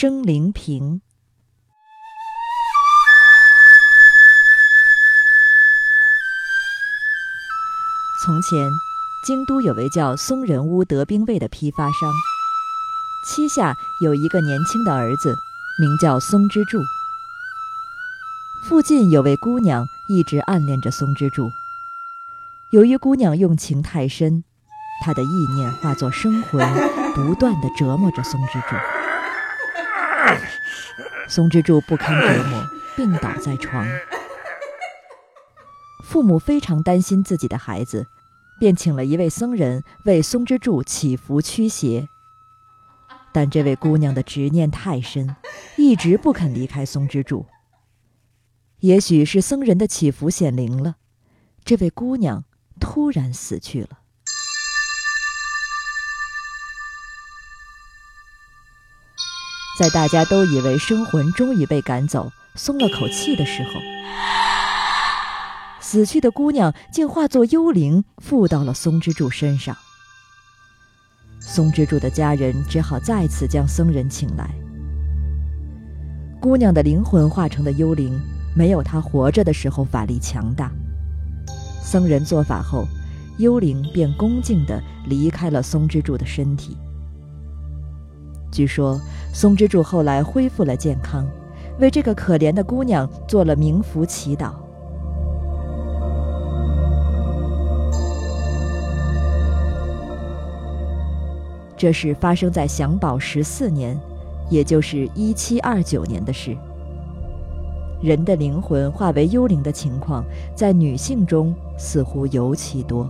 生灵瓶。从前，京都有位叫松仁屋德兵卫的批发商，膝下有一个年轻的儿子，名叫松之助。附近有位姑娘一直暗恋着松之助。由于姑娘用情太深，他的意念化作生魂，不断地折磨着松之助。松之助不堪折磨，病倒在床。父母非常担心自己的孩子，便请了一位僧人为松之助祈福驱邪。但这位姑娘的执念太深，一直不肯离开松之助。也许是僧人的祈福显灵了，这位姑娘突然死去了。在大家都以为生魂终于被赶走、松了口气的时候，死去的姑娘竟化作幽灵附到了松之助身上。松之助的家人只好再次将僧人请来。姑娘的灵魂化成的幽灵，没有她活着的时候法力强大。僧人做法后，幽灵便恭敬地离开了松之助的身体。据说松之助后来恢复了健康，为这个可怜的姑娘做了冥福祈祷。这是发生在享保十四年，也就是一七二九年的事。人的灵魂化为幽灵的情况，在女性中似乎尤其多。